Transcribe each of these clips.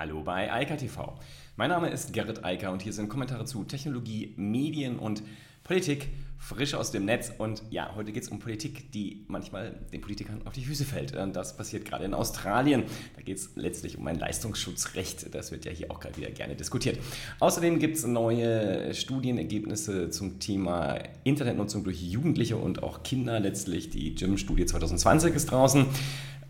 Hallo bei Eika TV. Mein Name ist Gerrit Eiker und hier sind Kommentare zu Technologie, Medien und Politik frisch aus dem Netz. Und ja, heute geht es um Politik, die manchmal den Politikern auf die Füße fällt. Und das passiert gerade in Australien. Da geht es letztlich um ein Leistungsschutzrecht. Das wird ja hier auch gerade wieder gerne diskutiert. Außerdem gibt es neue Studienergebnisse zum Thema Internetnutzung durch Jugendliche und auch Kinder. Letztlich die Gym-Studie 2020 ist draußen.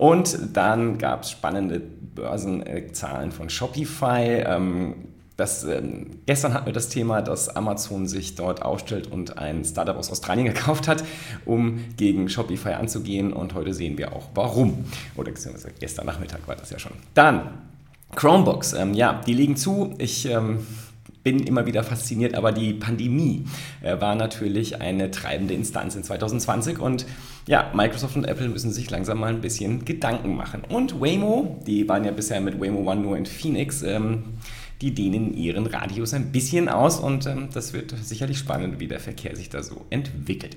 Und dann gab es spannende Börsenzahlen von Shopify. Ähm, das, ähm, gestern hatten wir das Thema, dass Amazon sich dort aufstellt und ein Startup aus Australien gekauft hat, um gegen Shopify anzugehen. Und heute sehen wir auch warum. Oder beziehungsweise gestern Nachmittag war das ja schon. Dann Chromebooks. Ähm, ja, die liegen zu. Ich ähm, bin immer wieder fasziniert, aber die Pandemie äh, war natürlich eine treibende Instanz in 2020 und ja, Microsoft und Apple müssen sich langsam mal ein bisschen Gedanken machen. Und Waymo, die waren ja bisher mit Waymo One nur in Phoenix, ähm, die dehnen ihren Radius ein bisschen aus und ähm, das wird sicherlich spannend, wie der Verkehr sich da so entwickelt.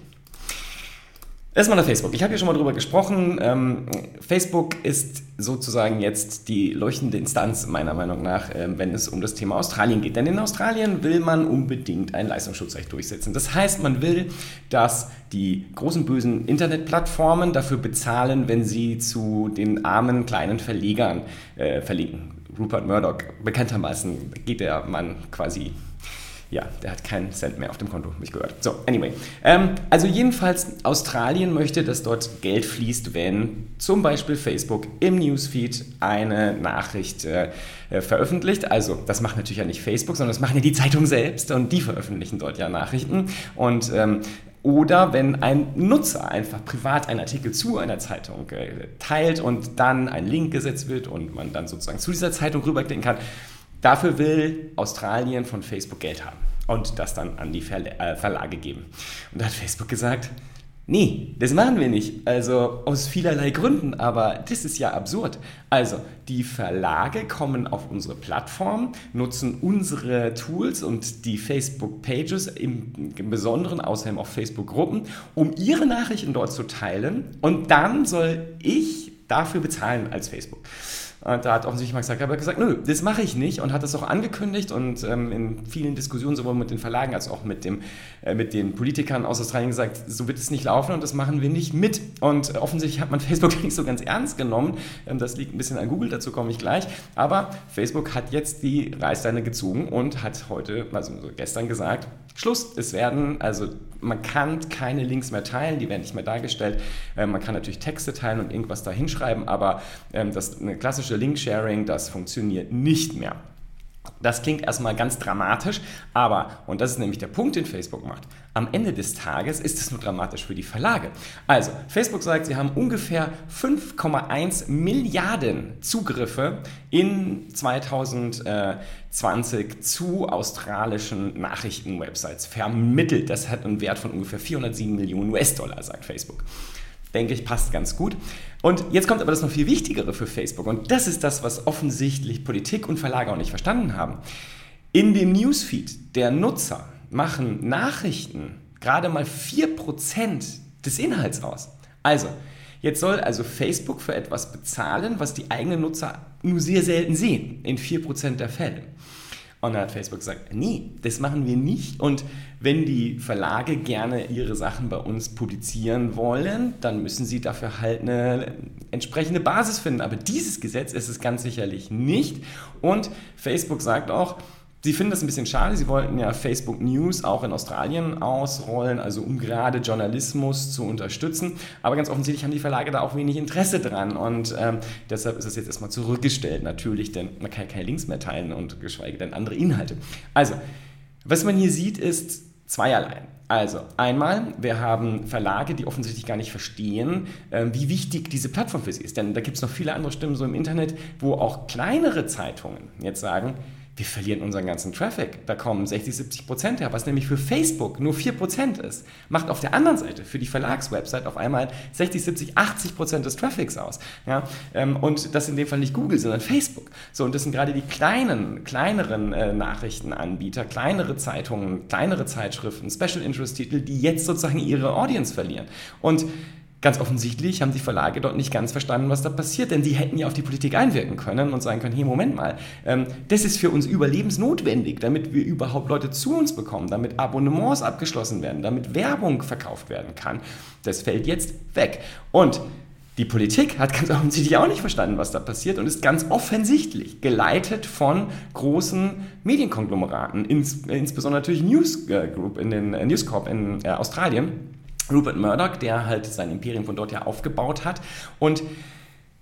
Erstmal nach Facebook. Ich habe hier schon mal drüber gesprochen. Ähm, Facebook ist sozusagen jetzt die leuchtende Instanz, meiner Meinung nach, äh, wenn es um das Thema Australien geht. Denn in Australien will man unbedingt ein Leistungsschutzrecht durchsetzen. Das heißt, man will, dass die großen bösen Internetplattformen dafür bezahlen, wenn sie zu den armen kleinen Verlegern äh, verlinken. Rupert Murdoch, bekanntermaßen geht der Mann quasi ja, der hat keinen Cent mehr auf dem Konto, mich gehört. So, anyway. Ähm, also jedenfalls, Australien möchte, dass dort Geld fließt, wenn zum Beispiel Facebook im Newsfeed eine Nachricht äh, äh, veröffentlicht. Also, das macht natürlich ja nicht Facebook, sondern das machen ja die Zeitungen selbst und die veröffentlichen dort ja Nachrichten. Und ähm, oder wenn ein Nutzer einfach privat einen Artikel zu einer Zeitung äh, teilt und dann ein Link gesetzt wird und man dann sozusagen zu dieser Zeitung rüberklicken kann. Dafür will Australien von Facebook Geld haben und das dann an die äh, Verlage geben. Und da hat Facebook gesagt, nee, das machen wir nicht. Also aus vielerlei Gründen, aber das ist ja absurd. Also die Verlage kommen auf unsere Plattform, nutzen unsere Tools und die Facebook-Pages im, im Besonderen, außerdem auch Facebook-Gruppen, um ihre Nachrichten dort zu teilen und dann soll ich dafür bezahlen als Facebook. Und da hat offensichtlich Mark Zuckerberg gesagt, nö, das mache ich nicht und hat das auch angekündigt und ähm, in vielen Diskussionen sowohl mit den Verlagen als auch mit, dem, äh, mit den Politikern aus Australien gesagt, so wird es nicht laufen und das machen wir nicht mit. Und offensichtlich hat man Facebook nicht so ganz ernst genommen. Ähm, das liegt ein bisschen an Google, dazu komme ich gleich. Aber Facebook hat jetzt die Reißleine gezogen und hat heute, also gestern gesagt, Schluss. Es werden, also man kann keine Links mehr teilen, die werden nicht mehr dargestellt. Ähm, man kann natürlich Texte teilen und irgendwas da hinschreiben, aber ähm, das eine klassische Link-Sharing, das funktioniert nicht mehr. Das klingt erstmal ganz dramatisch, aber, und das ist nämlich der Punkt, den Facebook macht, am Ende des Tages ist es nur dramatisch für die Verlage. Also, Facebook sagt, sie haben ungefähr 5,1 Milliarden Zugriffe in 2020 zu australischen Nachrichtenwebsites vermittelt. Das hat einen Wert von ungefähr 407 Millionen US-Dollar, sagt Facebook denke ich, passt ganz gut. Und jetzt kommt aber das noch viel Wichtigere für Facebook. Und das ist das, was offensichtlich Politik und Verlage auch nicht verstanden haben. In dem Newsfeed der Nutzer machen Nachrichten gerade mal 4% des Inhalts aus. Also, jetzt soll also Facebook für etwas bezahlen, was die eigenen Nutzer nur sehr selten sehen, in 4% der Fälle. Und dann hat Facebook gesagt, nee, das machen wir nicht. Und wenn die Verlage gerne ihre Sachen bei uns publizieren wollen, dann müssen sie dafür halt eine entsprechende Basis finden. Aber dieses Gesetz ist es ganz sicherlich nicht. Und Facebook sagt auch, Sie finden das ein bisschen schade. Sie wollten ja Facebook News auch in Australien ausrollen, also um gerade Journalismus zu unterstützen. Aber ganz offensichtlich haben die Verlage da auch wenig Interesse dran und ähm, deshalb ist es jetzt erstmal zurückgestellt. Natürlich, denn man kann keine Links mehr teilen und geschweige denn andere Inhalte. Also, was man hier sieht, ist zweierlei. Also, einmal, wir haben Verlage, die offensichtlich gar nicht verstehen, äh, wie wichtig diese Plattform für sie ist. Denn da gibt es noch viele andere Stimmen so im Internet, wo auch kleinere Zeitungen jetzt sagen, wir verlieren unseren ganzen Traffic. Da kommen 60, 70 Prozent her, was nämlich für Facebook nur 4 Prozent ist. Macht auf der anderen Seite für die Verlagswebsite auf einmal 60, 70, 80 Prozent des Traffics aus. Ja? Ähm, und das in dem Fall nicht Google, sondern Facebook. So, und das sind gerade die kleinen, kleineren äh, Nachrichtenanbieter, kleinere Zeitungen, kleinere Zeitschriften, Special Interest Titel, die jetzt sozusagen ihre Audience verlieren. Und ganz offensichtlich haben die Verlage dort nicht ganz verstanden, was da passiert, denn sie hätten ja auf die Politik einwirken können und sagen können, hey, Moment mal, ähm, das ist für uns überlebensnotwendig, damit wir überhaupt Leute zu uns bekommen, damit Abonnements abgeschlossen werden, damit Werbung verkauft werden kann. Das fällt jetzt weg. Und die Politik hat ganz offensichtlich auch nicht verstanden, was da passiert und ist ganz offensichtlich geleitet von großen Medienkonglomeraten, ins, insbesondere natürlich News Group in den äh, News Corp in äh, Australien Rupert Murdoch, der halt sein Imperium von dort ja aufgebaut hat. Und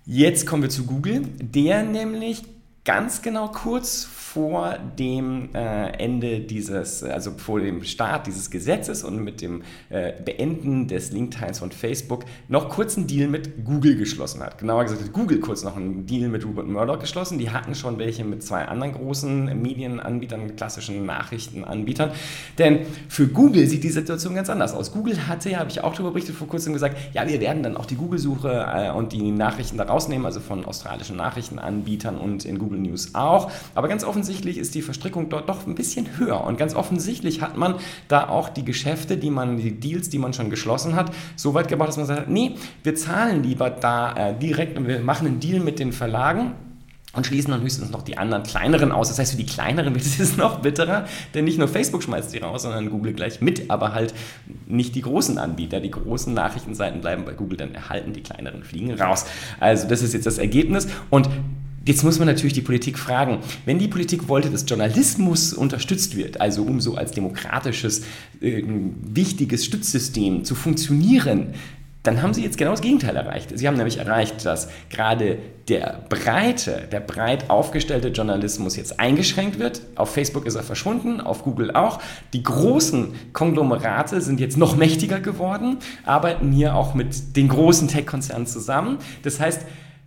jetzt kommen wir zu Google, der nämlich ganz genau kurz vor dem äh, Ende dieses, also vor dem Start dieses Gesetzes und mit dem äh, Beenden des Linkteils von Facebook noch kurz einen Deal mit Google geschlossen hat. Genauer gesagt hat Google kurz noch einen Deal mit Rupert Murdoch geschlossen. Die hatten schon welche mit zwei anderen großen Medienanbietern, klassischen Nachrichtenanbietern. Denn für Google sieht die Situation ganz anders aus. Google hatte ja, habe ich auch darüber berichtet vor kurzem gesagt, ja, wir werden dann auch die Google-Suche äh, und die Nachrichten da rausnehmen, also von australischen Nachrichtenanbietern und in Google News auch. Aber ganz offen offensichtlich ist die Verstrickung dort doch ein bisschen höher. Und ganz offensichtlich hat man da auch die Geschäfte, die man, die Deals, die man schon geschlossen hat, so weit gebracht, dass man sagt, nee, wir zahlen lieber da äh, direkt und wir machen einen Deal mit den Verlagen und schließen dann höchstens noch die anderen kleineren aus. Das heißt, für die kleineren wird es noch bitterer, denn nicht nur Facebook schmeißt die raus, sondern Google gleich mit, aber halt nicht die großen Anbieter. Die großen Nachrichtenseiten bleiben bei Google dann erhalten, die kleineren fliegen raus. Also das ist jetzt das Ergebnis und Jetzt muss man natürlich die Politik fragen, wenn die Politik wollte, dass Journalismus unterstützt wird, also um so als demokratisches, äh, wichtiges Stützsystem zu funktionieren, dann haben sie jetzt genau das Gegenteil erreicht. Sie haben nämlich erreicht, dass gerade der breite, der breit aufgestellte Journalismus jetzt eingeschränkt wird. Auf Facebook ist er verschwunden, auf Google auch. Die großen Konglomerate sind jetzt noch mächtiger geworden, arbeiten hier auch mit den großen Tech-Konzernen zusammen. Das heißt,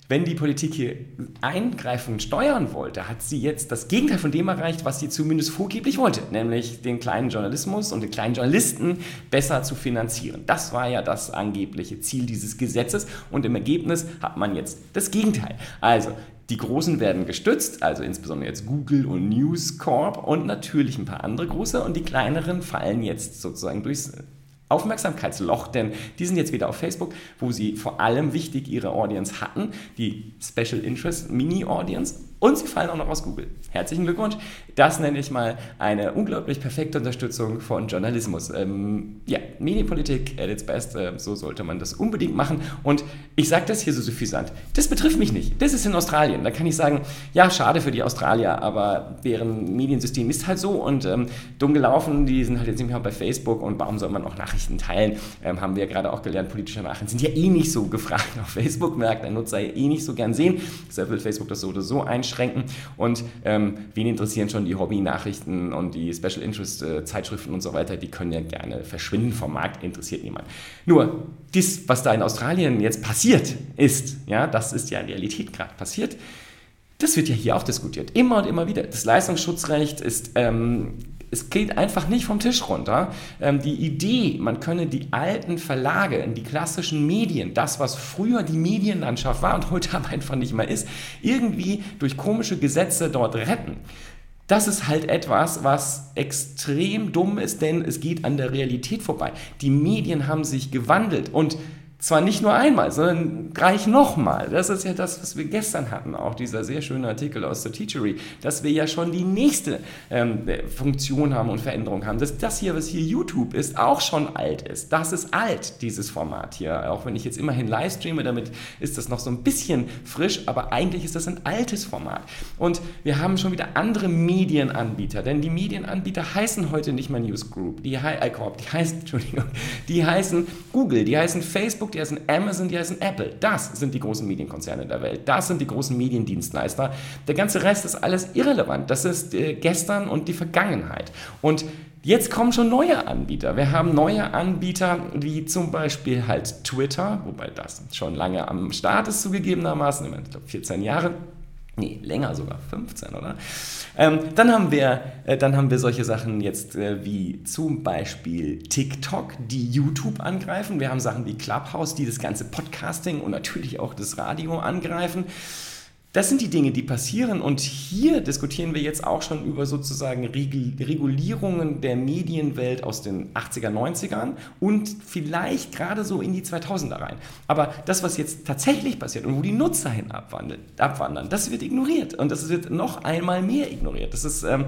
wenn die Politik hier eingreifen und steuern wollte, hat sie jetzt das Gegenteil von dem erreicht, was sie zumindest vorgeblich wollte, nämlich den kleinen Journalismus und den kleinen Journalisten besser zu finanzieren. Das war ja das angebliche Ziel dieses Gesetzes und im Ergebnis hat man jetzt das Gegenteil. Also die Großen werden gestützt, also insbesondere jetzt Google und News Corp und natürlich ein paar andere große und die kleineren fallen jetzt sozusagen durchs Aufmerksamkeitsloch, denn die sind jetzt wieder auf Facebook, wo sie vor allem wichtig ihre Audience hatten, die Special Interest Mini Audience und sie fallen auch noch aus Google. Herzlichen Glückwunsch. Das nenne ich mal eine unglaublich perfekte Unterstützung von Journalismus. Ähm, ja, Medienpolitik at its best, äh, so sollte man das unbedingt machen. Und ich sage das hier so suffisant. Das betrifft mich nicht. Das ist in Australien. Da kann ich sagen, ja, schade für die Australier, aber deren Mediensystem ist halt so und ähm, dumm gelaufen. Die sind halt jetzt nicht mehr bei Facebook und warum soll man auch Nachrichten teilen? Ähm, haben wir ja gerade auch gelernt, politische Nachrichten sind ja eh nicht so gefragt auf Facebook, merkt der Nutzer ja eh nicht so gern sehen. Deshalb will Facebook das so oder so einschränken einschränken. Und ähm, wen interessieren schon die Hobby-Nachrichten und die Special Interest-Zeitschriften äh, und so weiter? Die können ja gerne verschwinden vom Markt, interessiert niemand. Nur, das, was da in Australien jetzt passiert ist, ja, das ist ja Realität gerade passiert. Das wird ja hier auch diskutiert, immer und immer wieder. Das Leistungsschutzrecht ist ähm, es geht einfach nicht vom Tisch runter. Ähm, die Idee, man könne die alten Verlage, die klassischen Medien, das, was früher die Medienlandschaft war und heute aber einfach nicht mehr ist, irgendwie durch komische Gesetze dort retten. Das ist halt etwas, was extrem dumm ist, denn es geht an der Realität vorbei. Die Medien haben sich gewandelt und zwar nicht nur einmal, sondern gleich nochmal. Das ist ja das, was wir gestern hatten, auch dieser sehr schöne Artikel aus der Teachery, dass wir ja schon die nächste ähm, Funktion haben und Veränderung haben. Dass das hier, was hier YouTube ist, auch schon alt ist. Das ist alt, dieses Format hier. Auch wenn ich jetzt immerhin live streame, damit ist das noch so ein bisschen frisch, aber eigentlich ist das ein altes Format. Und wir haben schon wieder andere Medienanbieter, denn die Medienanbieter heißen heute nicht mehr News Group, die, äh, die heißen, Entschuldigung, die heißen Google, die heißen Facebook, die heißen Amazon, die heißen Apple. Das sind die großen Medienkonzerne der Welt. Das sind die großen Mediendienstleister. Der ganze Rest ist alles irrelevant. Das ist äh, gestern und die Vergangenheit. Und Jetzt kommen schon neue Anbieter. Wir haben neue Anbieter wie zum Beispiel halt Twitter, wobei das schon lange am Start ist zugegebenermaßen, ich glaube 14 Jahre. Nee, länger sogar, 15, oder? Ähm, dann, haben wir, äh, dann haben wir solche Sachen jetzt äh, wie zum Beispiel TikTok, die YouTube angreifen. Wir haben Sachen wie Clubhouse, die das ganze Podcasting und natürlich auch das Radio angreifen. Das sind die Dinge, die passieren und hier diskutieren wir jetzt auch schon über sozusagen Regulierungen der Medienwelt aus den 80er, 90ern und vielleicht gerade so in die 2000er rein. Aber das, was jetzt tatsächlich passiert und wo die Nutzer hin abwandern, das wird ignoriert und das wird noch einmal mehr ignoriert. Das ist ähm,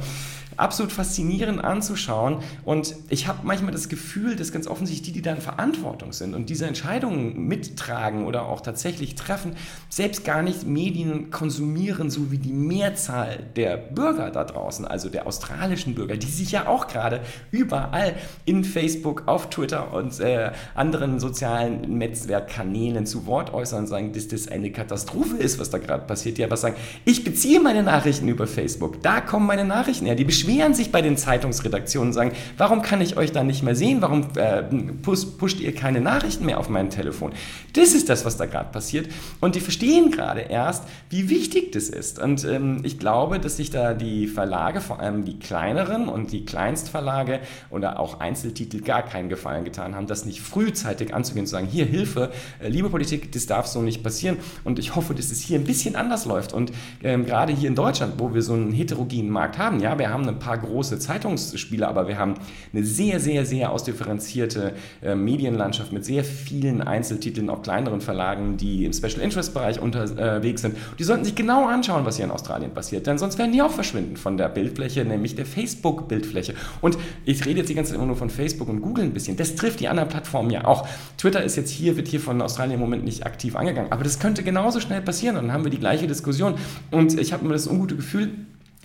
absolut faszinierend anzuschauen. Und ich habe manchmal das Gefühl, dass ganz offensichtlich die, die da in Verantwortung sind und diese Entscheidungen mittragen oder auch tatsächlich treffen, selbst gar nicht Medien konsumieren, so wie die Mehrzahl der Bürger da draußen, also der australischen Bürger, die sich ja auch gerade überall in Facebook, auf Twitter und äh, anderen sozialen Netzwerkkanälen zu Wort äußern und sagen, dass das eine Katastrophe ist, was da gerade passiert. Die aber sagen, ich beziehe meine Nachrichten über Facebook, da kommen meine Nachrichten her, die sich bei den Zeitungsredaktionen und sagen, warum kann ich euch da nicht mehr sehen? Warum äh, pusht, ihr keine Nachrichten mehr auf mein Telefon? Das ist das, was da gerade passiert. Und die verstehen gerade erst, wie wichtig das ist. Und ähm, ich glaube, dass sich da die Verlage, vor allem die kleineren und die Kleinstverlage oder auch Einzeltitel gar keinen Gefallen getan haben, das nicht frühzeitig anzugehen zu sagen, hier Hilfe, äh, liebe Politik, das darf so nicht passieren. Und ich hoffe, dass es hier ein bisschen anders läuft. Und ähm, gerade hier in Deutschland, wo wir so einen heterogenen Markt haben, ja, wir haben eine ein paar große Zeitungsspiele, aber wir haben eine sehr, sehr, sehr ausdifferenzierte äh, Medienlandschaft mit sehr vielen Einzeltiteln, auch kleineren Verlagen, die im Special Interest Bereich unterwegs sind. Die sollten sich genau anschauen, was hier in Australien passiert, denn sonst werden die auch verschwinden von der Bildfläche, nämlich der Facebook-Bildfläche. Und ich rede jetzt die ganze Zeit immer nur von Facebook und Google ein bisschen. Das trifft die anderen Plattformen ja auch. Twitter ist jetzt hier, wird hier von Australien im Moment nicht aktiv angegangen, aber das könnte genauso schnell passieren und dann haben wir die gleiche Diskussion. Und ich habe immer das ungute Gefühl,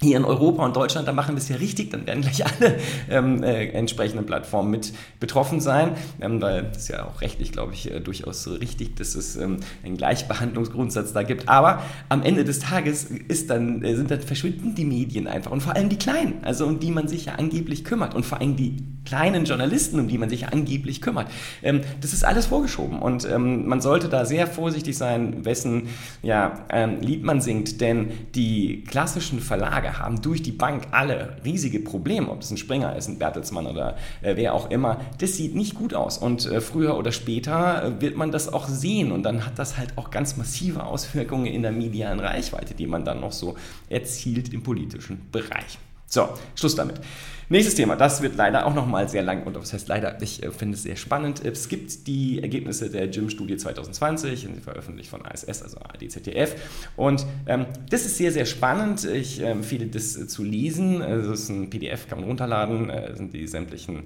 hier in Europa und Deutschland, da machen wir es ja richtig, dann werden gleich alle ähm, äh, entsprechenden Plattformen mit betroffen sein, ähm, weil es ja auch rechtlich, glaube ich, äh, durchaus so richtig, dass es ähm, einen Gleichbehandlungsgrundsatz da gibt. Aber am Ende des Tages ist dann, äh, sind dann verschwinden die Medien einfach und vor allem die Kleinen, also um die man sich ja angeblich kümmert und vor allem die kleinen Journalisten, um die man sich ja angeblich kümmert. Ähm, das ist alles vorgeschoben und ähm, man sollte da sehr vorsichtig sein, wessen ja, ähm, Lied man singt, denn die klassischen Verlage haben durch die Bank alle riesige Probleme, ob es ein Springer ist, ein Bertelsmann oder äh, wer auch immer. Das sieht nicht gut aus und äh, früher oder später äh, wird man das auch sehen und dann hat das halt auch ganz massive Auswirkungen in der medialen Reichweite, die man dann noch so erzielt im politischen Bereich. So, Schluss damit. Nächstes Thema, das wird leider auch nochmal sehr lang und das heißt leider, ich äh, finde es sehr spannend. Es gibt die Ergebnisse der GYM-Studie 2020, veröffentlicht von ASS, also ADZDF. Und ähm, das ist sehr, sehr spannend. Ich ähm, empfehle das äh, zu lesen. Also, das ist ein PDF, kann man runterladen, äh, sind die sämtlichen.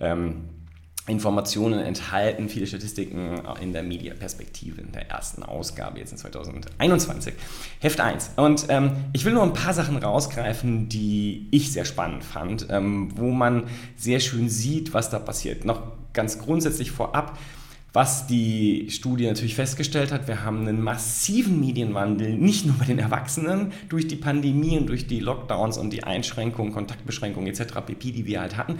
Ähm, Informationen enthalten, viele Statistiken in der Media-Perspektive in der ersten Ausgabe jetzt in 2021. Heft 1. Und ähm, ich will nur ein paar Sachen rausgreifen, die ich sehr spannend fand, ähm, wo man sehr schön sieht, was da passiert. Noch ganz grundsätzlich vorab, was die Studie natürlich festgestellt hat, wir haben einen massiven Medienwandel, nicht nur bei den Erwachsenen durch die Pandemie und durch die Lockdowns und die Einschränkungen, Kontaktbeschränkungen etc. pp, die wir halt hatten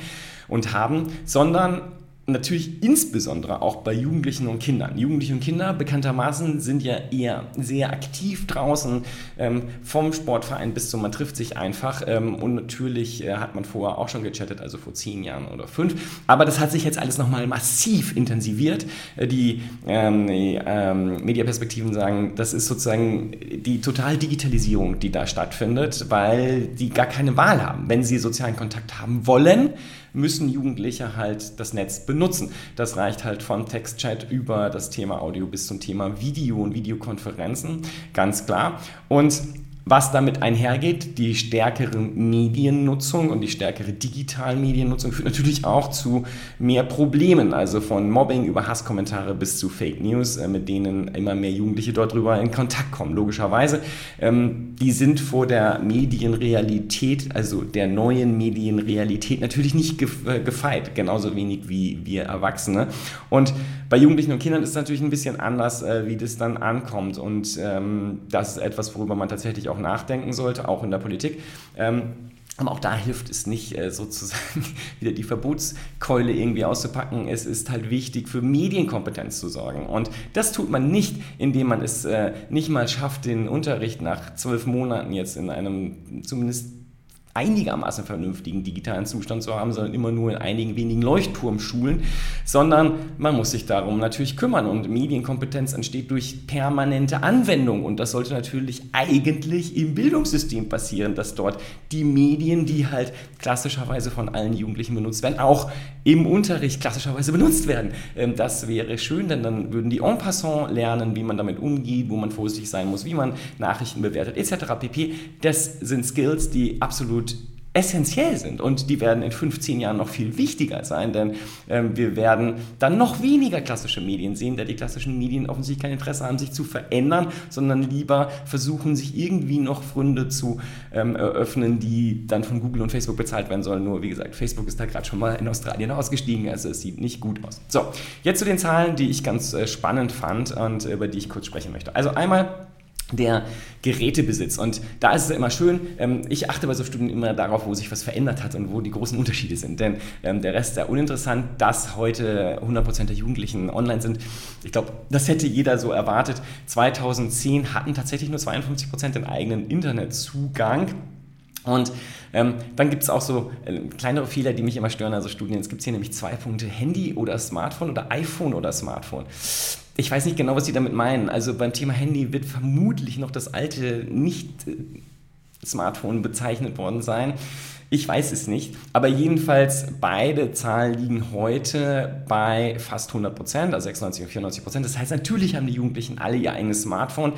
und haben, sondern natürlich insbesondere auch bei Jugendlichen und Kindern. Jugendliche und Kinder bekanntermaßen sind ja eher sehr aktiv draußen, ähm, vom Sportverein bis zum, man trifft sich einfach ähm, und natürlich äh, hat man vorher auch schon gechattet, also vor zehn Jahren oder fünf, aber das hat sich jetzt alles nochmal massiv intensiviert. Äh, die, ähm, ähm, Mediaperspektiven sagen, das ist sozusagen die total Digitalisierung, die da stattfindet, weil die gar keine Wahl haben. Wenn sie sozialen Kontakt haben wollen, müssen Jugendliche halt das Netz benutzen. Das reicht halt von Textchat über das Thema Audio bis zum Thema Video und Videokonferenzen, ganz klar. Und was damit einhergeht, die stärkere Mediennutzung und die stärkere Digitalmediennutzung führt natürlich auch zu mehr Problemen, also von Mobbing über Hasskommentare bis zu Fake News, äh, mit denen immer mehr Jugendliche dort drüber in Kontakt kommen, logischerweise. Ähm, die sind vor der Medienrealität, also der neuen Medienrealität, natürlich nicht äh, gefeit, genauso wenig wie wir Erwachsene. Und bei Jugendlichen und Kindern ist es natürlich ein bisschen anders, äh, wie das dann ankommt. Und ähm, das ist etwas, worüber man tatsächlich auch nachdenken sollte, auch in der Politik. Ähm, aber auch da hilft es nicht, äh, sozusagen wieder die Verbotskeule irgendwie auszupacken. Es ist halt wichtig, für Medienkompetenz zu sorgen. Und das tut man nicht, indem man es äh, nicht mal schafft, den Unterricht nach zwölf Monaten jetzt in einem zumindest einigermaßen vernünftigen digitalen Zustand zu haben, sondern immer nur in einigen wenigen Leuchtturmschulen, sondern man muss sich darum natürlich kümmern. Und Medienkompetenz entsteht durch permanente Anwendung. Und das sollte natürlich eigentlich im Bildungssystem passieren, dass dort die Medien, die halt klassischerweise von allen Jugendlichen benutzt werden, auch im Unterricht klassischerweise benutzt werden. Ähm, das wäre schön, denn dann würden die en passant lernen, wie man damit umgeht, wo man vorsichtig sein muss, wie man Nachrichten bewertet etc. pp. Das sind Skills, die absolut essentiell sind und die werden in 15 Jahren noch viel wichtiger sein, denn ähm, wir werden dann noch weniger klassische Medien sehen, da die klassischen Medien offensichtlich kein Interesse haben, sich zu verändern, sondern lieber versuchen, sich irgendwie noch Fründe zu ähm, eröffnen, die dann von Google und Facebook bezahlt werden sollen. Nur wie gesagt, Facebook ist da gerade schon mal in Australien ausgestiegen, also es sieht nicht gut aus. So, jetzt zu den Zahlen, die ich ganz äh, spannend fand und äh, über die ich kurz sprechen möchte. Also einmal der Gerätebesitz. Und da ist es immer schön, ähm, ich achte bei so Studien immer darauf, wo sich was verändert hat und wo die großen Unterschiede sind. Denn ähm, der Rest ist ja uninteressant, dass heute 100% der Jugendlichen online sind. Ich glaube, das hätte jeder so erwartet. 2010 hatten tatsächlich nur 52% den eigenen Internetzugang. Und ähm, dann gibt es auch so äh, kleinere Fehler, die mich immer stören. Also Studien, es gibt hier nämlich zwei Punkte, Handy oder Smartphone oder iPhone oder Smartphone. Ich weiß nicht genau, was Sie damit meinen. Also beim Thema Handy wird vermutlich noch das alte Nicht-Smartphone bezeichnet worden sein. Ich weiß es nicht, aber jedenfalls beide Zahlen liegen heute bei fast 100 Prozent, also 96 und 94 Prozent. Das heißt, natürlich haben die Jugendlichen alle ihr eigenes Smartphone.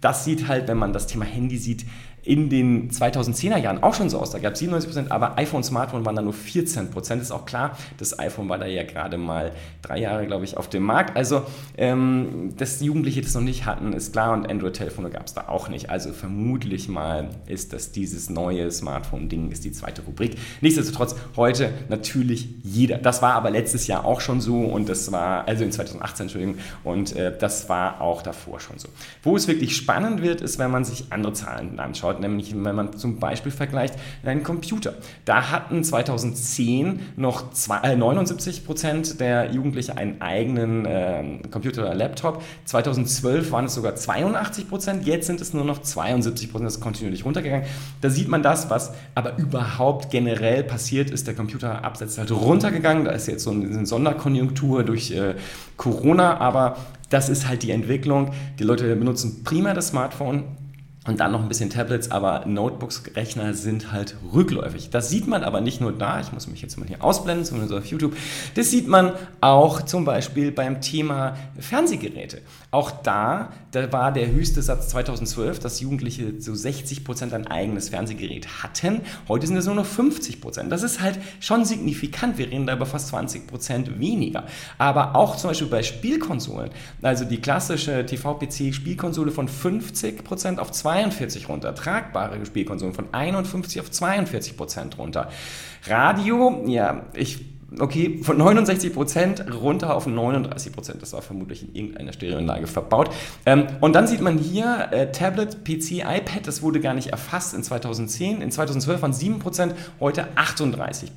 Das sieht halt, wenn man das Thema Handy sieht, in den 2010er Jahren auch schon so aus. Da gab es 97%, aber iPhone, Smartphone waren da nur 14%. Ist auch klar, das iPhone war da ja gerade mal drei Jahre, glaube ich, auf dem Markt. Also, ähm, dass Jugendliche das noch nicht hatten, ist klar und Android-Telefone gab es da auch nicht. Also vermutlich mal ist das dieses neue Smartphone-Ding, ist die zweite Rubrik. Nichtsdestotrotz, heute natürlich jeder. Das war aber letztes Jahr auch schon so und das war, also in 2018, Entschuldigung, und äh, das war auch davor schon so. Wo es wirklich spannend wird, ist, wenn man sich andere Zahlen anschaut anschaut, nämlich wenn man zum Beispiel vergleicht einen Computer. Da hatten 2010 noch zwei, äh, 79 Prozent der Jugendlichen einen eigenen äh, Computer oder Laptop. 2012 waren es sogar 82 Prozent, jetzt sind es nur noch 72 Prozent, das ist kontinuierlich runtergegangen. Da sieht man das, was aber überhaupt generell passiert ist. Der Computerabsatz halt runtergegangen, da ist jetzt so eine Sonderkonjunktur durch äh, Corona, aber das ist halt die Entwicklung. Die Leute benutzen prima das Smartphone, und dann noch ein bisschen Tablets, aber Notebooks, Rechner sind halt rückläufig. Das sieht man aber nicht nur da, ich muss mich jetzt mal hier ausblenden, zumindest auf YouTube, das sieht man auch zum Beispiel beim Thema Fernsehgeräte. Auch da, da war der höchste Satz 2012, dass Jugendliche so 60 Prozent ein eigenes Fernsehgerät hatten. Heute sind es nur noch 50%. Prozent. Das ist halt schon signifikant, wir reden da über fast 20 Prozent weniger. Aber auch zum Beispiel bei Spielkonsolen, also die klassische TV-PC-Spielkonsole von 50 Prozent auf 20%, 42 runter. Tragbare Spielkonsolen von 51 auf 42 Prozent runter. Radio, ja, ich okay, von 69% runter auf 39% Das war vermutlich in irgendeiner Stereoanlage verbaut. Ähm, und dann sieht man hier äh, Tablet, PC, iPad, das wurde gar nicht erfasst in 2010. In 2012 waren 7% heute 38%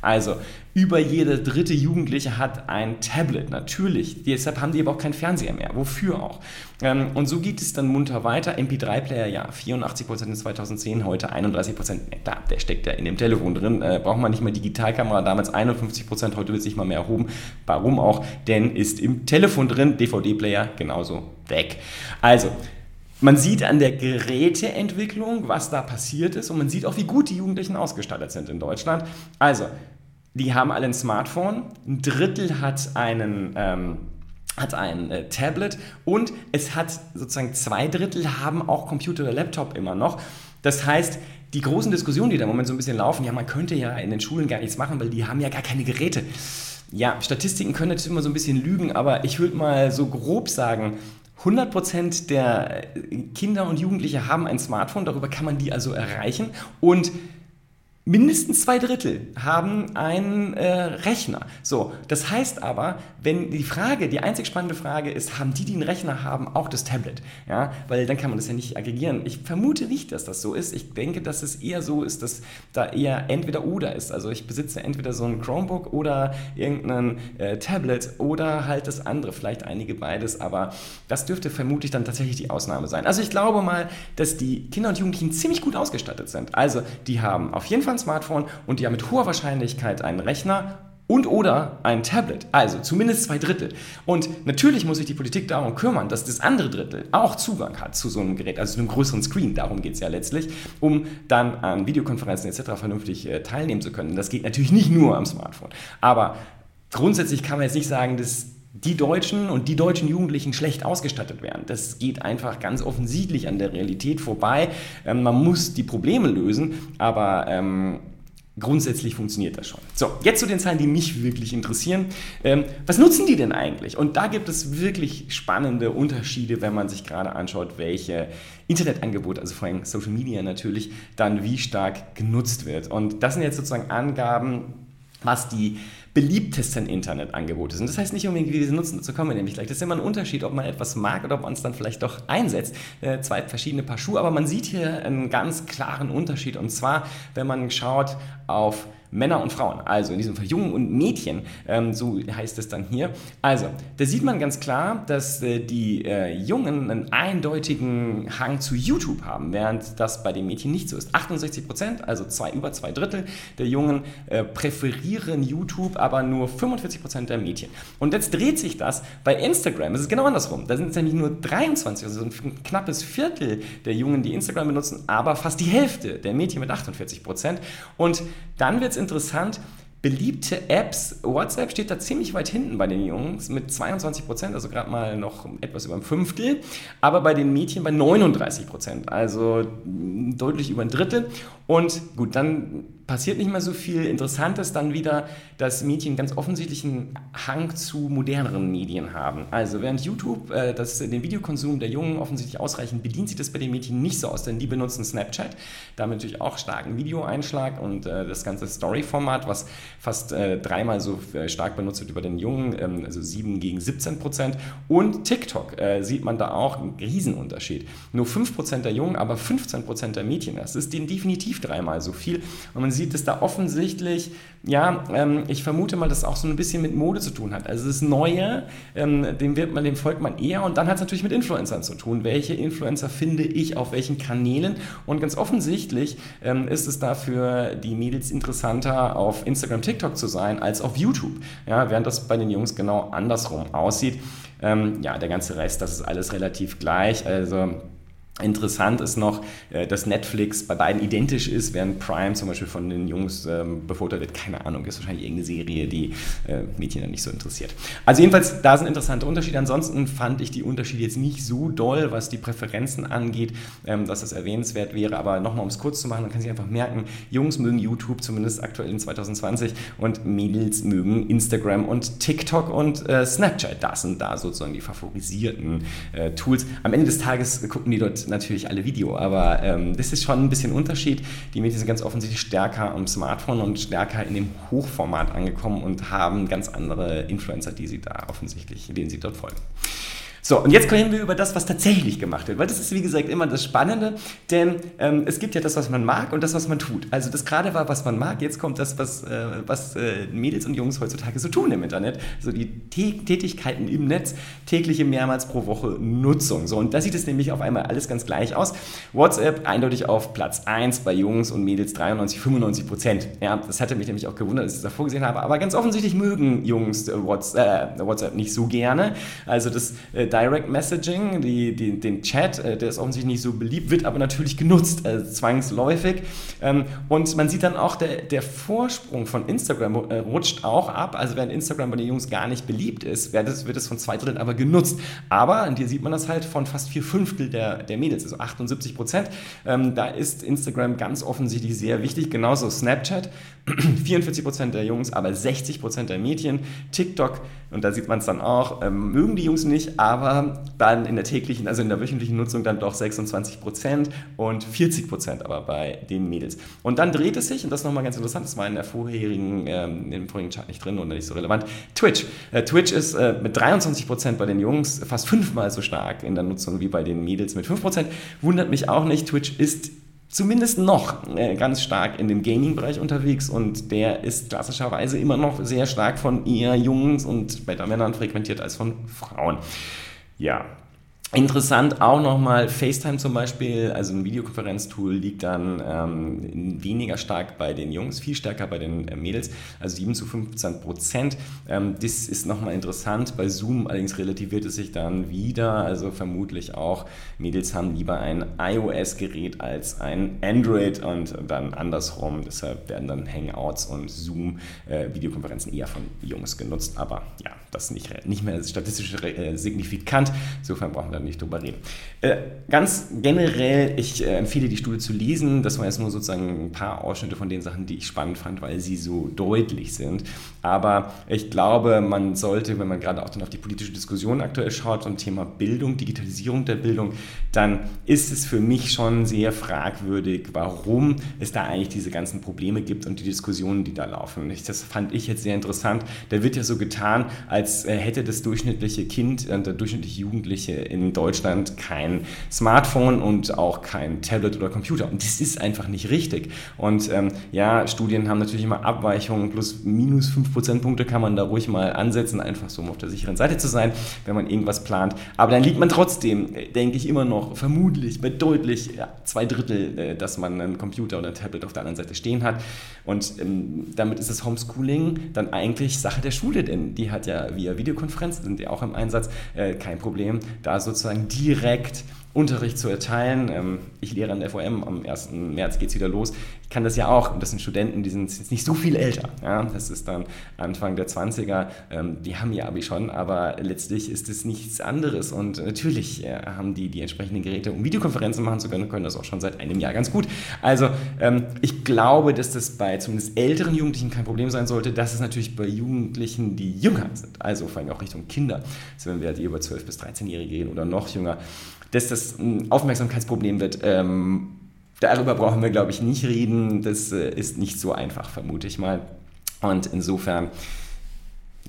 Also über jede dritte Jugendliche hat ein Tablet, natürlich. Deshalb haben die aber auch keinen Fernseher mehr. Wofür auch? Ähm, und so geht es dann munter weiter. MP3-Player, ja, 84% in 2010, heute 31%. Da, der steckt ja in dem Telefon drin. Äh, braucht man nicht mehr Digitalkamera, damals 51%, heute wird sich mal mehr erhoben. Warum auch? Denn ist im Telefon drin, DVD-Player genauso weg. Also, man sieht an der Geräteentwicklung, was da passiert ist und man sieht auch, wie gut die Jugendlichen ausgestattet sind in Deutschland. Also, die haben alle ein Smartphone, ein Drittel hat einen... Ähm, hat ein äh, Tablet und es hat sozusagen zwei Drittel haben auch Computer oder Laptop immer noch. Das heißt, die großen Diskussionen, die da im Moment so ein bisschen laufen, ja, man könnte ja in den Schulen gar nichts machen, weil die haben ja gar keine Geräte. Ja, Statistiken können natürlich immer so ein bisschen lügen, aber ich würde mal so grob sagen, 100% der äh, Kinder und Jugendliche haben ein Smartphone, darüber kann man die also erreichen und mindestens zwei Drittel haben einen äh, Rechner. So, das heißt aber, wenn die Frage, die einzig spannende Frage ist, haben die, die einen Rechner haben, auch das Tablet? Ja, weil dann kann man das ja nicht aggregieren. Ich vermute nicht, dass das so ist. Ich denke, dass es eher so ist, dass da eher entweder oder ist. Also ich besitze entweder so ein Chromebook oder irgendein äh, Tablet oder halt das andere, vielleicht einige beides, aber das dürfte vermutlich dann tatsächlich die Ausnahme sein. Also ich glaube mal, dass die Kinder und Jugendlichen ziemlich gut ausgestattet sind. Also die haben auf jeden Fall ein Smartphone und die haben mit hoher Wahrscheinlichkeit einen Rechner und oder ein Tablet, also zumindest zwei Drittel. Und natürlich muss sich die Politik darum kümmern, dass das andere Drittel auch Zugang hat zu so einem Gerät, also zu einem größeren Screen, darum geht es ja letztlich, um dann an Videokonferenzen etc. vernünftig äh, teilnehmen zu können. Das geht natürlich nicht nur am Smartphone, aber grundsätzlich kann man jetzt nicht sagen, dass die Deutschen und die deutschen Jugendlichen schlecht ausgestattet werden. Das geht einfach ganz offensichtlich an der Realität vorbei. Ähm, man muss die Probleme lösen, aber ähm, grundsätzlich funktioniert das schon. So, jetzt zu den Zahlen, die mich wirklich interessieren. Ähm, was nutzen die denn eigentlich? Und da gibt es wirklich spannende Unterschiede, wenn man sich gerade anschaut, welche Internetangebote, also vor allem Social Media natürlich, dann wie stark genutzt wird. Und das sind jetzt sozusagen Angaben, was die beliebtesten Internetangebote sind. Das heißt nicht unbedingt, wie wir sie nutzen, dazu kommen wir nämlich gleich. Das ist immer ein Unterschied, ob man etwas mag oder ob man es dann vielleicht doch einsetzt. Äh, zwei verschiedene Paar Schuhe, aber man sieht hier einen ganz klaren Unterschied und zwar, wenn man schaut auf Männer und Frauen, also in diesem Fall Jungen und Mädchen, ähm, so heißt es dann hier. Also, da sieht man ganz klar, dass äh, die äh, Jungen einen eindeutigen Hang zu YouTube haben, während das bei den Mädchen nicht so ist. 68 Prozent, also zwei, über zwei Drittel der Jungen äh, präferieren YouTube, aber nur 45 Prozent der Mädchen. Und jetzt dreht sich das bei Instagram. Es ist genau andersrum. Da sind es nämlich nur 23, also ein knappes Viertel der Jungen, die Instagram benutzen, aber fast die Hälfte der Mädchen mit 48 Prozent. Und dann wird es interessant, beliebte Apps, WhatsApp steht da ziemlich weit hinten bei den Jungs mit 22 Prozent, also gerade mal noch etwas über ein Fünftel, aber bei den Mädchen bei 39 Prozent, also deutlich über ein Drittel. Und gut, dann passiert nicht mehr so viel. Interessant ist dann wieder, dass Mädchen ganz offensichtlich einen Hang zu moderneren Medien haben. Also während YouTube äh, das, den Videokonsum der Jungen offensichtlich ausreichend bedient, sieht das bei den Mädchen nicht so aus, denn die benutzen Snapchat, damit natürlich auch starken Videoeinschlag und äh, das ganze Story-Format, was fast äh, dreimal so äh, stark benutzt wird über den Jungen, ähm, also 7 gegen 17 Prozent. Und TikTok äh, sieht man da auch einen Riesenunterschied. Nur 5 Prozent der Jungen, aber 15 Prozent der Mädchen. Das ist denen definitiv dreimal so viel. Und man sieht es da offensichtlich, ja, ähm, ich vermute mal, dass es auch so ein bisschen mit Mode zu tun hat. Also das Neue, ähm, dem wird man, dem folgt man eher und dann hat es natürlich mit Influencern zu tun. Welche Influencer finde ich auf welchen Kanälen? Und ganz offensichtlich ähm, ist es dafür die Mädels interessanter, auf Instagram, TikTok zu sein, als auf YouTube. Ja, während das bei den Jungs genau andersrum aussieht. Ähm, ja, der ganze Rest, das ist alles relativ gleich. Also Interessant ist noch, äh, dass Netflix bei beiden identisch ist, während Prime zum Beispiel von den Jungs ähm, befuttert wird. Keine Ahnung, ist wahrscheinlich irgendeine Serie, die äh, Mädchen dann nicht so interessiert. Also jedenfalls, da sind interessante Unterschiede. Ansonsten fand ich die Unterschiede jetzt nicht so doll, was die Präferenzen angeht, ähm, dass das erwähnenswert wäre. Aber nochmal, um es kurz zu machen, man kann sich einfach merken, Jungs mögen YouTube, zumindest aktuell in 2020, und Mädels mögen Instagram und TikTok und äh, Snapchat. Das sind da sozusagen die favorisierten äh, Tools. Am Ende des Tages gucken die dort natürlich alle Video, aber ähm, das ist schon ein bisschen Unterschied. Die Medien sind ganz offensichtlich stärker am Smartphone und stärker in dem Hochformat angekommen und haben ganz andere Influencer, die sie da offensichtlich, denen sie dort folgen. So, und jetzt können wir über das, was tatsächlich gemacht wird, weil das ist, wie gesagt, immer das Spannende, denn ähm, es gibt ja das, was man mag und das, was man tut. Also das gerade war, was man mag, jetzt kommt das, was, äh, was äh, Mädels und Jungs heutzutage so tun im Internet, so die Tätigkeiten im Netz, tägliche mehrmals pro Woche Nutzung. So, und da sieht es nämlich auf einmal alles ganz gleich aus. WhatsApp eindeutig auf Platz 1 bei Jungs und Mädels 93, 95 Prozent. Ja, das hatte mich nämlich auch gewundert, als ich das davor gesehen habe, aber ganz offensichtlich mögen Jungs äh, WhatsApp, äh, WhatsApp nicht so gerne. Also das äh, Direct Messaging, die, die, den Chat, äh, der ist offensichtlich nicht so beliebt, wird aber natürlich genutzt, äh, zwangsläufig. Ähm, und man sieht dann auch, der, der Vorsprung von Instagram äh, rutscht auch ab. Also während Instagram bei den Jungs gar nicht beliebt ist, wird es, wird es von zwei Dritteln aber genutzt. Aber, und hier sieht man das halt, von fast vier Fünftel der, der Mädels, also 78 Prozent. Ähm, da ist Instagram ganz offensichtlich sehr wichtig, genauso Snapchat. 44 Prozent der Jungs, aber 60 Prozent der Mädchen. TikTok Und da sieht man es dann auch, ähm, mögen die Jungs nicht, aber dann in der täglichen, also in der wöchentlichen Nutzung dann doch 26 Prozent und 40 Prozent aber bei den Mädels. Und dann dreht es sich, und das ist nochmal ganz interessant, das war in der vorherigen, ähm, im vorigen Chart nicht drin und nicht so relevant, Twitch. Äh, Twitch ist äh, mit 23 Prozent bei den Jungs fast fünfmal so stark in der Nutzung wie bei den Mädels mit 5 Prozent. Wundert mich auch nicht, Twitch ist zumindest noch äh, ganz stark in dem Gaming-Bereich unterwegs und der ist klassischerweise immer noch sehr stark von eher Jungs und bei Männern frequentiert als von Frauen. Ja, Interessant auch nochmal, FaceTime zum Beispiel, also ein Videokonferenztool, liegt dann ähm, weniger stark bei den Jungs, viel stärker bei den äh, Mädels, also 7 zu 15 Prozent. Ähm, das ist nochmal interessant. Bei Zoom allerdings relativiert es sich dann wieder, also vermutlich auch, Mädels haben lieber ein iOS-Gerät als ein Android und dann andersrum. Deshalb werden dann Hangouts und Zoom-Videokonferenzen äh, eher von Jungs genutzt, aber ja, das nicht, nicht mehr statistisch äh, signifikant. Insofern brauchen wir nicht drüber reden. Äh, ganz generell, ich äh, empfehle die Studie zu lesen. Das waren jetzt nur sozusagen ein paar Ausschnitte von den Sachen, die ich spannend fand, weil sie so deutlich sind. Aber ich glaube, man sollte, wenn man gerade auch dann auf die politische Diskussion aktuell schaut, zum Thema Bildung, Digitalisierung der Bildung, dann ist es für mich schon sehr fragwürdig, warum es da eigentlich diese ganzen Probleme gibt und die Diskussionen, die da laufen. Das fand ich jetzt sehr interessant. Da wird ja so getan, als äh, hätte das durchschnittliche Kind, der durchschnittliche Jugendliche in Deutschland kein Smartphone und auch kein Tablet oder Computer. Und das ist einfach nicht richtig. Und ähm, ja, Studien haben natürlich immer Abweichungen, plus minus 5 Prozentpunkte kann man da ruhig mal ansetzen, einfach so um auf der sicheren Seite zu sein, wenn man irgendwas plant. Aber dann liegt man trotzdem, äh, denke ich, immer noch vermutlich bei deutlich ja, zwei Drittel, äh, dass man einen Computer oder ein Tablet auf der anderen Seite stehen hat. Und ähm, damit ist das Homeschooling dann eigentlich Sache der Schule, denn die hat ja via Videokonferenz, sind ja auch im Einsatz, äh, kein Problem, da sozusagen direkt Unterricht zu erteilen. Ähm, ich lehre an der FOM, am 1. März geht es wieder los. Ich kann das ja auch, und das sind Studenten, die sind jetzt nicht so viel älter. Ja? Das ist dann Anfang der 20er, ähm, die haben ihr Abi schon, aber letztlich ist es nichts anderes. Und natürlich äh, haben die die entsprechenden Geräte, um Videokonferenzen machen zu können, können das auch schon seit einem Jahr ganz gut. Also ähm, ich glaube, dass das bei zumindest älteren Jugendlichen kein Problem sein sollte. Das ist natürlich bei Jugendlichen, die jünger sind, also vor allem auch Richtung Kinder, also wenn wir die über 12- bis 13-Jährige reden oder noch jünger, dass das ein Aufmerksamkeitsproblem wird. Ähm, darüber brauchen wir, glaube ich, nicht reden. Das äh, ist nicht so einfach, vermute ich mal. Und insofern,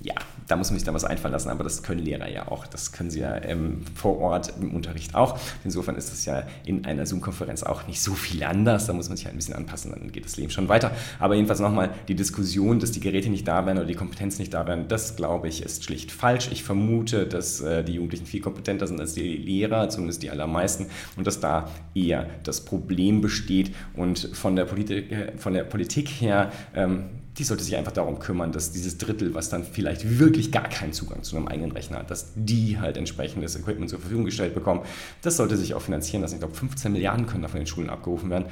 ja, da muss man sich dann was einfallen lassen, aber das können Lehrer ja auch. Das können sie ja ähm, vor Ort im Unterricht auch. Insofern ist es ja in einer Zoom-Konferenz auch nicht so viel anders. Da muss man sich halt ein bisschen anpassen, dann geht das Leben schon weiter. Aber jedenfalls nochmal die Diskussion, dass die Geräte nicht da wären oder die Kompetenz nicht da wären, das glaube ich ist schlicht falsch. Ich vermute, dass äh, die Jugendlichen viel kompetenter sind als die Lehrer, zumindest die allermeisten, und dass da eher das Problem besteht und von der Politik, äh, von der Politik her ähm, die sollte sich einfach darum kümmern, dass dieses Drittel, was dann vielleicht wirklich gar keinen Zugang zu einem eigenen Rechner hat, dass die halt entsprechendes Equipment zur Verfügung gestellt bekommen. Das sollte sich auch finanzieren lassen. Ich glaube, 15 Milliarden können da von den Schulen abgerufen werden.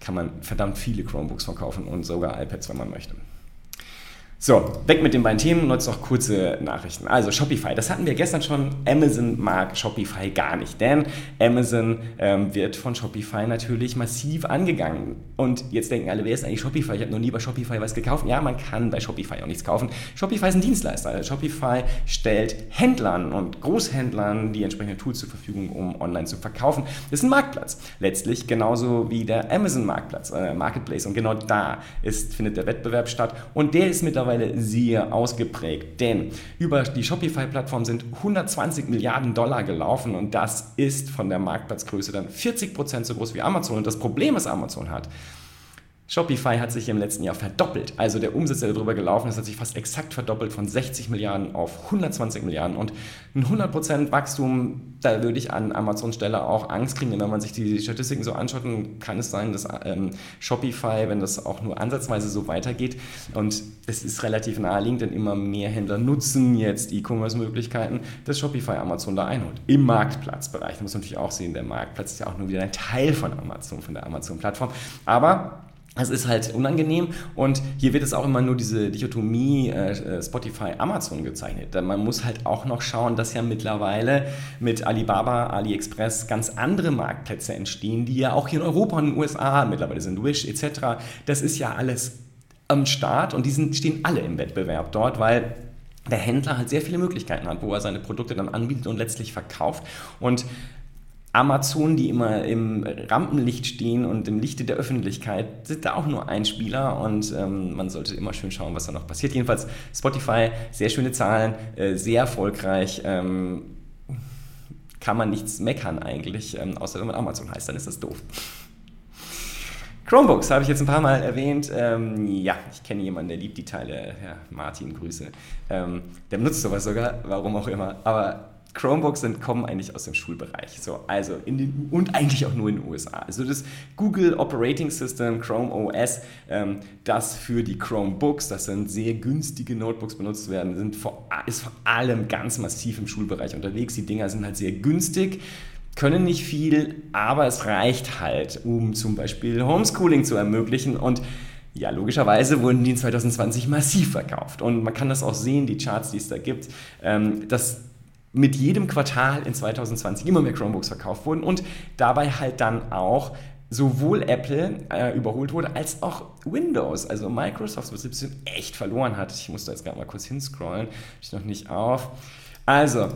Kann man verdammt viele Chromebooks verkaufen und sogar iPads, wenn man möchte. So, weg mit den beiden Themen, jetzt noch kurze Nachrichten. Also Shopify, das hatten wir gestern schon. Amazon mag Shopify gar nicht, denn Amazon ähm, wird von Shopify natürlich massiv angegangen. Und jetzt denken alle, wer ist eigentlich Shopify? Ich habe noch nie bei Shopify was gekauft. Ja, man kann bei Shopify auch nichts kaufen. Shopify ist ein Dienstleister. Also Shopify stellt Händlern und Großhändlern die entsprechenden Tools zur Verfügung, um online zu verkaufen. Das ist ein Marktplatz. Letztlich genauso wie der Amazon-Marktplatz, äh, Marketplace. Und genau da ist, findet der Wettbewerb statt. Und der ist mittlerweile mittlerweile sehr ausgeprägt, denn über die Shopify-Plattform sind 120 Milliarden Dollar gelaufen und das ist von der Marktplatzgröße dann 40 Prozent so groß wie Amazon. Und das Problem, was Amazon hat, Shopify hat sich im letzten Jahr verdoppelt. Also der Umsatz, der darüber gelaufen ist, hat sich fast exakt verdoppelt von 60 Milliarden auf 120 Milliarden. Und ein 100% Wachstum, da würde ich an Amazons Stelle auch Angst kriegen. Denn wenn man sich die Statistiken so anschaut, dann kann es sein, dass ähm, Shopify, wenn das auch nur ansatzweise so weitergeht, und es ist relativ naheliegend, denn immer mehr Händler nutzen jetzt E-Commerce-Möglichkeiten, dass Shopify Amazon da einholt. Im Marktplatzbereich. Da muss man natürlich auch sehen, der Marktplatz ist ja auch nur wieder ein Teil von Amazon, von der Amazon-Plattform. Aber es ist halt unangenehm und hier wird es auch immer nur diese Dichotomie äh, Spotify, Amazon gezeichnet. Man muss halt auch noch schauen, dass ja mittlerweile mit Alibaba, AliExpress ganz andere Marktplätze entstehen, die ja auch hier in Europa und in den USA mittlerweile sind, Wish etc. Das ist ja alles am Start und die sind, stehen alle im Wettbewerb dort, weil der Händler halt sehr viele Möglichkeiten hat, wo er seine Produkte dann anbietet und letztlich verkauft. Und Amazon, die immer im Rampenlicht stehen und im Lichte der Öffentlichkeit, sind da auch nur ein Spieler und ähm, man sollte immer schön schauen, was da noch passiert. Jedenfalls Spotify, sehr schöne Zahlen, äh, sehr erfolgreich. Ähm, kann man nichts meckern eigentlich, ähm, außer wenn man Amazon heißt, dann ist das doof. Chromebooks habe ich jetzt ein paar Mal erwähnt. Ähm, ja, ich kenne jemanden, der liebt die Teile. Ja, Martin, Grüße. Ähm, der benutzt sowas sogar, warum auch immer. Aber Chromebooks kommen eigentlich aus dem Schulbereich. So, also in den, und eigentlich auch nur in den USA. Also das Google Operating System, Chrome OS, ähm, das für die Chromebooks, das sind sehr günstige Notebooks benutzt werden, sind vor, ist vor allem ganz massiv im Schulbereich unterwegs. Die Dinger sind halt sehr günstig können nicht viel, aber es reicht halt, um zum Beispiel Homeschooling zu ermöglichen und ja, logischerweise wurden die in 2020 massiv verkauft. Und man kann das auch sehen, die Charts, die es da gibt, ähm, dass mit jedem Quartal in 2020 immer mehr Chromebooks verkauft wurden und dabei halt dann auch sowohl Apple äh, überholt wurde, als auch Windows, also Microsoft, was ein echt verloren hat. Ich muss da jetzt gerade mal kurz hinscrollen, ich noch nicht auf. Also,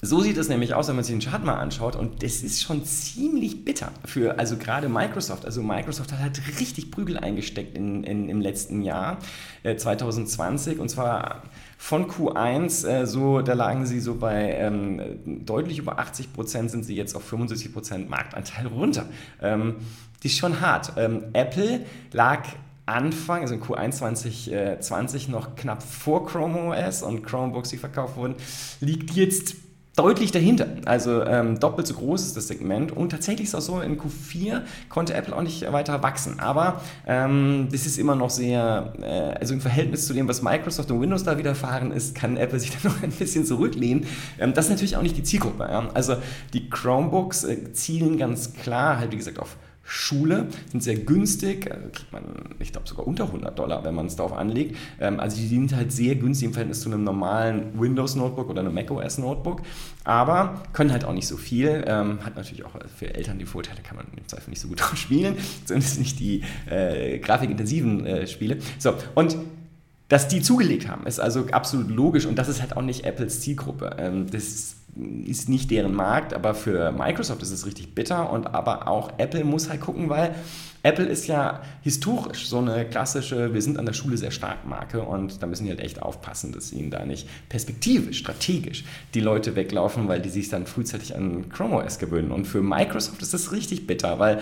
so sieht es nämlich aus, wenn man sich den Chart mal anschaut und das ist schon ziemlich bitter für, also gerade Microsoft. Also Microsoft hat halt richtig Prügel eingesteckt in, in, im letzten Jahr, äh, 2020 und zwar von Q1, äh, so, da lagen sie so bei ähm, deutlich über 80 Prozent, sind sie jetzt auf 75 Prozent Marktanteil runter. Ähm, die ist schon hart. Ähm, Apple lag Anfang, also in Q1 2020 noch knapp vor Chrome OS und Chromebooks, die verkauft wurden, liegt jetzt deutlich dahinter. Also ähm, doppelt so groß ist das Segment und tatsächlich ist auch so, in Q4 konnte Apple auch nicht weiter wachsen. Aber ähm, das ist immer noch sehr, äh, also im Verhältnis zu dem, was Microsoft und Windows da widerfahren ist, kann Apple sich da noch ein bisschen zurücklehnen. Ähm, das ist natürlich auch nicht die Zielgruppe. Ja? Also die Chromebooks äh, zielen ganz klar halt, wie gesagt, auf Schule, sind sehr günstig, also kriegt man, ich glaube, sogar unter 100 Dollar, wenn man es darauf anlegt. Ähm, also die sind halt sehr günstig im Verhältnis zu einem normalen Windows-Notebook oder einem macOS-Notebook, aber können halt auch nicht so viel. Ähm, hat natürlich auch für Eltern die Vorteile, kann man im Zweifel nicht so gut drauf spielen, zumindest nicht die äh, grafikintensiven äh, Spiele. So, und dass die zugelegt haben, ist also absolut logisch und das ist halt auch nicht Apples Zielgruppe. Ähm, das ist nicht deren Markt, aber für Microsoft ist es richtig bitter und aber auch Apple muss halt gucken, weil Apple ist ja historisch so eine klassische, wir sind an der Schule sehr stark Marke und da müssen die halt echt aufpassen, dass ihnen da nicht perspektivisch, strategisch die Leute weglaufen, weil die sich dann frühzeitig an Chrome OS gewöhnen. Und für Microsoft ist das richtig bitter, weil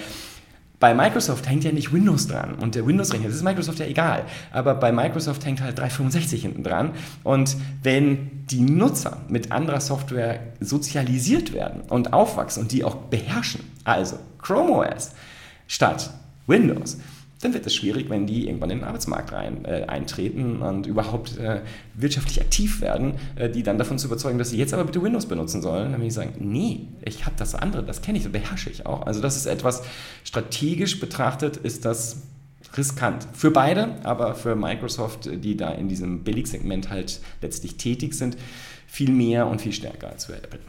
bei Microsoft hängt ja nicht Windows dran und der Windows-Rechner, das ist Microsoft ja egal, aber bei Microsoft hängt halt 365 hinten dran und wenn die Nutzer mit anderer Software sozialisiert werden und aufwachsen und die auch beherrschen, also Chrome OS statt Windows, dann wird es schwierig, wenn die irgendwann in den Arbeitsmarkt rein, äh, eintreten und überhaupt äh, wirtschaftlich aktiv werden, äh, die dann davon zu überzeugen, dass sie jetzt aber bitte Windows benutzen sollen. Dann würde ich sagen, nee, ich habe das andere, das kenne ich, das beherrsche ich auch. Also das ist etwas, strategisch betrachtet ist das riskant. Für beide, aber für Microsoft, die da in diesem Billigsegment halt letztlich tätig sind, viel mehr und viel stärker als für Apple.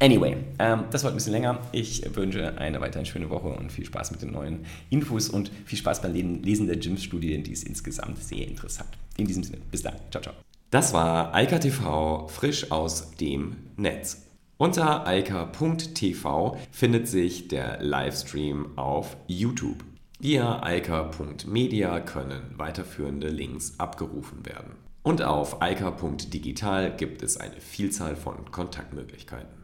Anyway, ähm, das war ein bisschen länger. Ich wünsche eine weiterhin schöne Woche und viel Spaß mit den neuen Infos und viel Spaß beim Lesen der Gyms-Studie, die ist insgesamt sehr interessant. In diesem Sinne, bis dann. Ciao, ciao. Das war Eika TV frisch aus dem Netz. Unter eika.tv findet sich der Livestream auf YouTube. Via eika.media können weiterführende Links abgerufen werden. Und auf eika.digital gibt es eine Vielzahl von Kontaktmöglichkeiten.